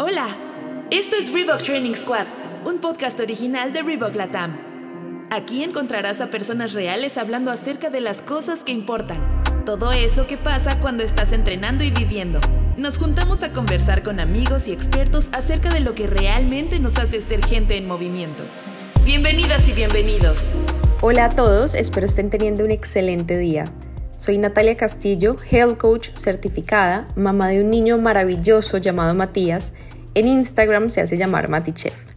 Hola, esto es Reebok Training Squad, un podcast original de Reebok Latam. Aquí encontrarás a personas reales hablando acerca de las cosas que importan, todo eso que pasa cuando estás entrenando y viviendo. Nos juntamos a conversar con amigos y expertos acerca de lo que realmente nos hace ser gente en movimiento. Bienvenidas y bienvenidos. Hola a todos, espero estén teniendo un excelente día. Soy Natalia Castillo, Health Coach certificada, mamá de un niño maravilloso llamado Matías. En Instagram se hace llamar MatiChef.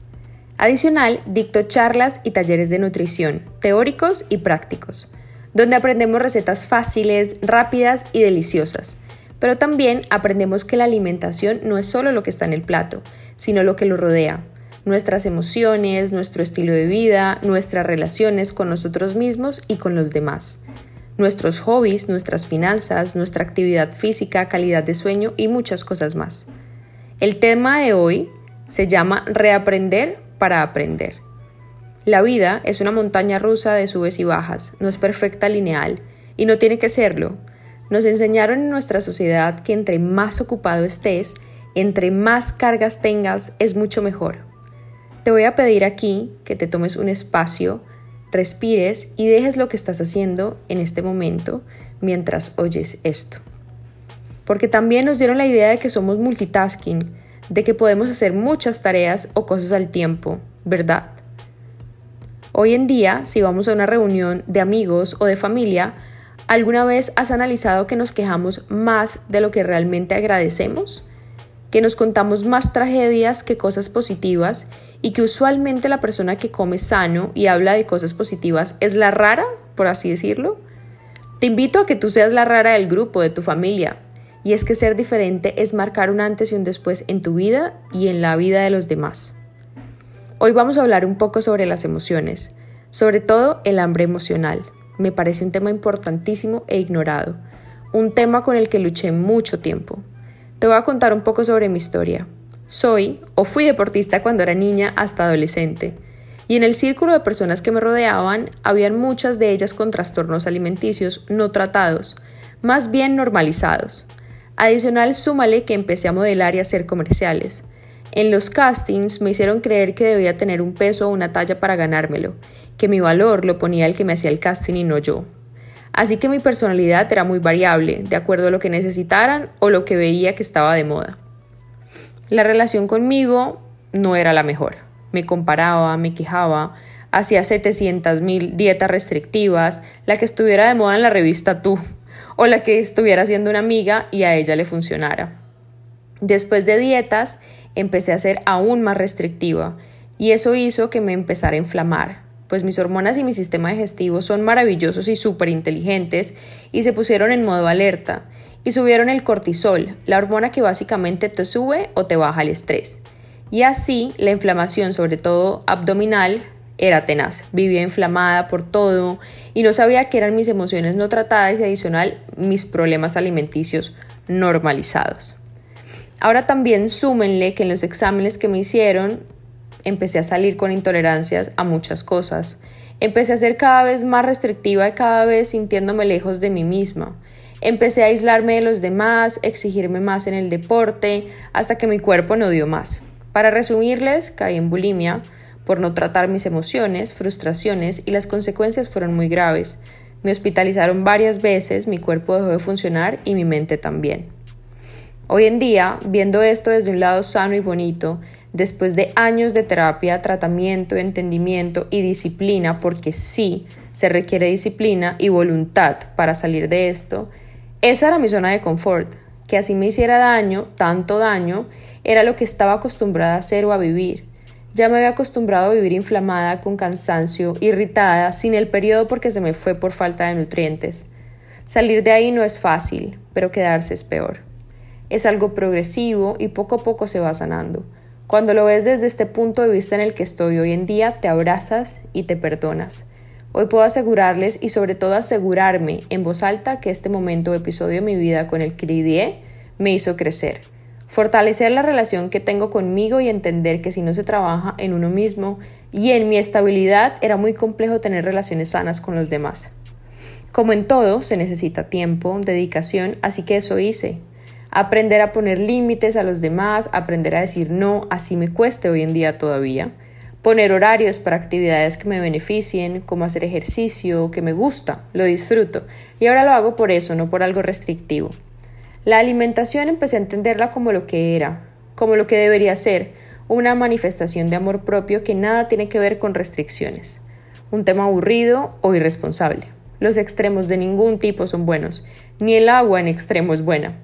Adicional, dicto charlas y talleres de nutrición, teóricos y prácticos, donde aprendemos recetas fáciles, rápidas y deliciosas. Pero también aprendemos que la alimentación no es solo lo que está en el plato, sino lo que lo rodea, nuestras emociones, nuestro estilo de vida, nuestras relaciones con nosotros mismos y con los demás nuestros hobbies, nuestras finanzas, nuestra actividad física, calidad de sueño y muchas cosas más. El tema de hoy se llama Reaprender para aprender. La vida es una montaña rusa de subes y bajas, no es perfecta lineal y no tiene que serlo. Nos enseñaron en nuestra sociedad que entre más ocupado estés, entre más cargas tengas, es mucho mejor. Te voy a pedir aquí que te tomes un espacio respires y dejes lo que estás haciendo en este momento mientras oyes esto. Porque también nos dieron la idea de que somos multitasking, de que podemos hacer muchas tareas o cosas al tiempo, ¿verdad? Hoy en día, si vamos a una reunión de amigos o de familia, ¿alguna vez has analizado que nos quejamos más de lo que realmente agradecemos? que nos contamos más tragedias que cosas positivas y que usualmente la persona que come sano y habla de cosas positivas es la rara, por así decirlo. Te invito a que tú seas la rara del grupo, de tu familia, y es que ser diferente es marcar un antes y un después en tu vida y en la vida de los demás. Hoy vamos a hablar un poco sobre las emociones, sobre todo el hambre emocional. Me parece un tema importantísimo e ignorado, un tema con el que luché mucho tiempo. Te voy a contar un poco sobre mi historia. Soy o fui deportista cuando era niña hasta adolescente, y en el círculo de personas que me rodeaban habían muchas de ellas con trastornos alimenticios no tratados, más bien normalizados. Adicional, súmale que empecé a modelar y a hacer comerciales. En los castings me hicieron creer que debía tener un peso o una talla para ganármelo, que mi valor lo ponía el que me hacía el casting y no yo. Así que mi personalidad era muy variable, de acuerdo a lo que necesitaran o lo que veía que estaba de moda. La relación conmigo no era la mejor. Me comparaba, me quejaba, hacía 700 mil dietas restrictivas, la que estuviera de moda en la revista Tú, o la que estuviera siendo una amiga y a ella le funcionara. Después de dietas, empecé a ser aún más restrictiva, y eso hizo que me empezara a inflamar, pues mis hormonas y mi sistema digestivo son maravillosos y súper inteligentes y se pusieron en modo alerta y subieron el cortisol, la hormona que básicamente te sube o te baja el estrés. Y así la inflamación, sobre todo abdominal, era tenaz. Vivía inflamada por todo y no sabía qué eran mis emociones no tratadas y adicional mis problemas alimenticios normalizados. Ahora también súmenle que en los exámenes que me hicieron empecé a salir con intolerancias a muchas cosas. Empecé a ser cada vez más restrictiva y cada vez sintiéndome lejos de mí misma. Empecé a aislarme de los demás, exigirme más en el deporte, hasta que mi cuerpo no dio más. Para resumirles, caí en bulimia por no tratar mis emociones, frustraciones y las consecuencias fueron muy graves. Me hospitalizaron varias veces, mi cuerpo dejó de funcionar y mi mente también. Hoy en día, viendo esto desde un lado sano y bonito, después de años de terapia, tratamiento, entendimiento y disciplina, porque sí se requiere disciplina y voluntad para salir de esto, esa era mi zona de confort, que así me hiciera daño, tanto daño, era lo que estaba acostumbrada a hacer o a vivir. Ya me había acostumbrado a vivir inflamada, con cansancio, irritada, sin el periodo porque se me fue por falta de nutrientes. Salir de ahí no es fácil, pero quedarse es peor. Es algo progresivo y poco a poco se va sanando. Cuando lo ves desde este punto de vista en el que estoy hoy en día, te abrazas y te perdonas. Hoy puedo asegurarles y sobre todo asegurarme en voz alta que este momento o episodio de mi vida con el que me hizo crecer. Fortalecer la relación que tengo conmigo y entender que si no se trabaja en uno mismo y en mi estabilidad era muy complejo tener relaciones sanas con los demás. Como en todo, se necesita tiempo, dedicación, así que eso hice. Aprender a poner límites a los demás, aprender a decir no, así me cueste hoy en día todavía. Poner horarios para actividades que me beneficien, como hacer ejercicio, que me gusta, lo disfruto. Y ahora lo hago por eso, no por algo restrictivo. La alimentación empecé a entenderla como lo que era, como lo que debería ser, una manifestación de amor propio que nada tiene que ver con restricciones. Un tema aburrido o irresponsable. Los extremos de ningún tipo son buenos, ni el agua en extremo es buena.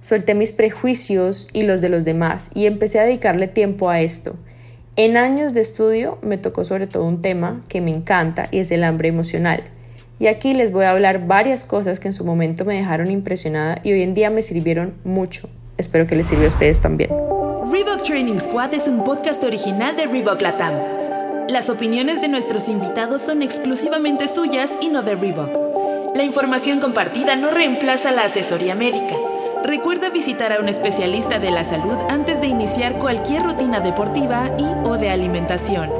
Solté mis prejuicios y los de los demás y empecé a dedicarle tiempo a esto. En años de estudio me tocó sobre todo un tema que me encanta y es el hambre emocional. Y aquí les voy a hablar varias cosas que en su momento me dejaron impresionada y hoy en día me sirvieron mucho. Espero que les sirva a ustedes también. Reebok Training Squad es un podcast original de Reebok Latam. Las opiniones de nuestros invitados son exclusivamente suyas y no de Reebok. La información compartida no reemplaza la asesoría médica. Recuerda visitar a un especialista de la salud antes de iniciar cualquier rutina deportiva y o de alimentación.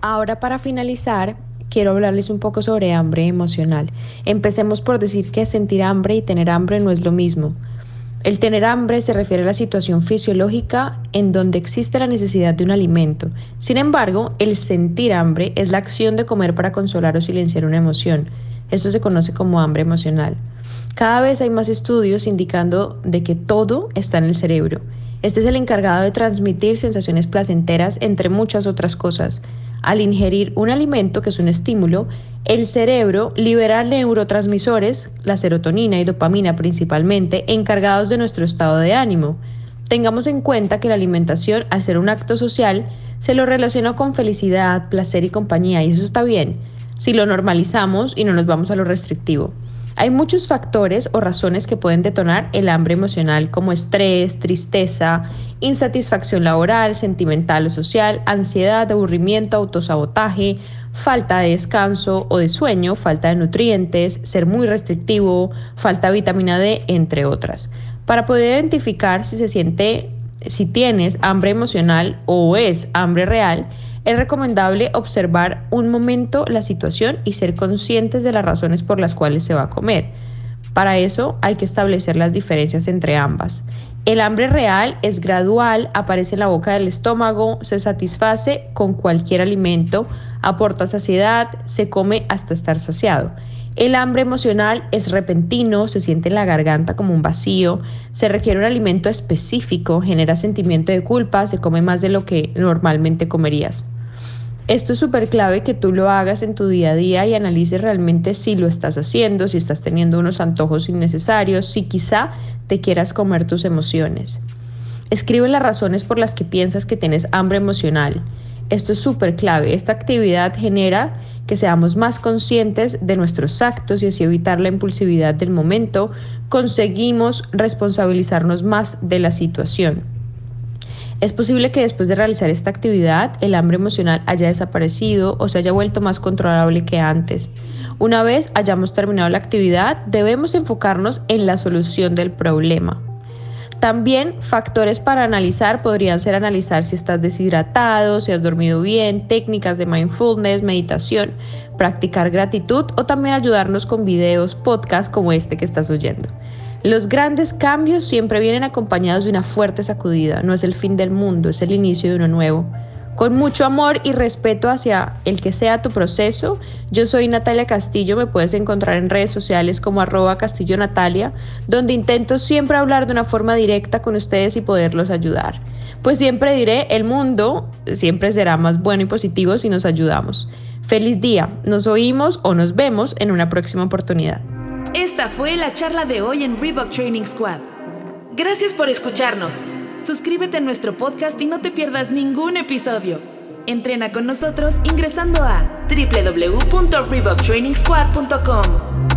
Ahora para finalizar, quiero hablarles un poco sobre hambre emocional. Empecemos por decir que sentir hambre y tener hambre no es lo mismo. El tener hambre se refiere a la situación fisiológica en donde existe la necesidad de un alimento. Sin embargo, el sentir hambre es la acción de comer para consolar o silenciar una emoción. Esto se conoce como hambre emocional. Cada vez hay más estudios indicando de que todo está en el cerebro. Este es el encargado de transmitir sensaciones placenteras entre muchas otras cosas. Al ingerir un alimento que es un estímulo, el cerebro libera neurotransmisores, la serotonina y dopamina principalmente, encargados de nuestro estado de ánimo. Tengamos en cuenta que la alimentación, al ser un acto social, se lo relaciona con felicidad, placer y compañía, y eso está bien, si lo normalizamos y no nos vamos a lo restrictivo. Hay muchos factores o razones que pueden detonar el hambre emocional como estrés, tristeza, insatisfacción laboral, sentimental o social, ansiedad, aburrimiento, autosabotaje, falta de descanso o de sueño, falta de nutrientes, ser muy restrictivo, falta de vitamina D, entre otras. Para poder identificar si se siente, si tienes hambre emocional o es hambre real, es recomendable observar un momento la situación y ser conscientes de las razones por las cuales se va a comer. Para eso hay que establecer las diferencias entre ambas. El hambre real es gradual, aparece en la boca del estómago, se satisface con cualquier alimento, aporta saciedad, se come hasta estar saciado. El hambre emocional es repentino, se siente en la garganta como un vacío, se requiere un alimento específico, genera sentimiento de culpa, se come más de lo que normalmente comerías. Esto es súper clave que tú lo hagas en tu día a día y analices realmente si lo estás haciendo, si estás teniendo unos antojos innecesarios, si quizá te quieras comer tus emociones. Escribe las razones por las que piensas que tienes hambre emocional. Esto es súper clave. Esta actividad genera que seamos más conscientes de nuestros actos y así evitar la impulsividad del momento, conseguimos responsabilizarnos más de la situación. Es posible que después de realizar esta actividad el hambre emocional haya desaparecido o se haya vuelto más controlable que antes. Una vez hayamos terminado la actividad, debemos enfocarnos en la solución del problema. También factores para analizar podrían ser analizar si estás deshidratado, si has dormido bien, técnicas de mindfulness, meditación, practicar gratitud o también ayudarnos con videos, podcasts como este que estás oyendo. Los grandes cambios siempre vienen acompañados de una fuerte sacudida, no es el fin del mundo, es el inicio de uno nuevo. Con mucho amor y respeto hacia el que sea tu proceso, yo soy Natalia Castillo, me puedes encontrar en redes sociales como arroba Castillo Natalia, donde intento siempre hablar de una forma directa con ustedes y poderlos ayudar. Pues siempre diré, el mundo siempre será más bueno y positivo si nos ayudamos. Feliz día, nos oímos o nos vemos en una próxima oportunidad. Esta fue la charla de hoy en Reebok Training Squad. Gracias por escucharnos. Suscríbete a nuestro podcast y no te pierdas ningún episodio. Entrena con nosotros ingresando a www.reeboktrainingsquad.com.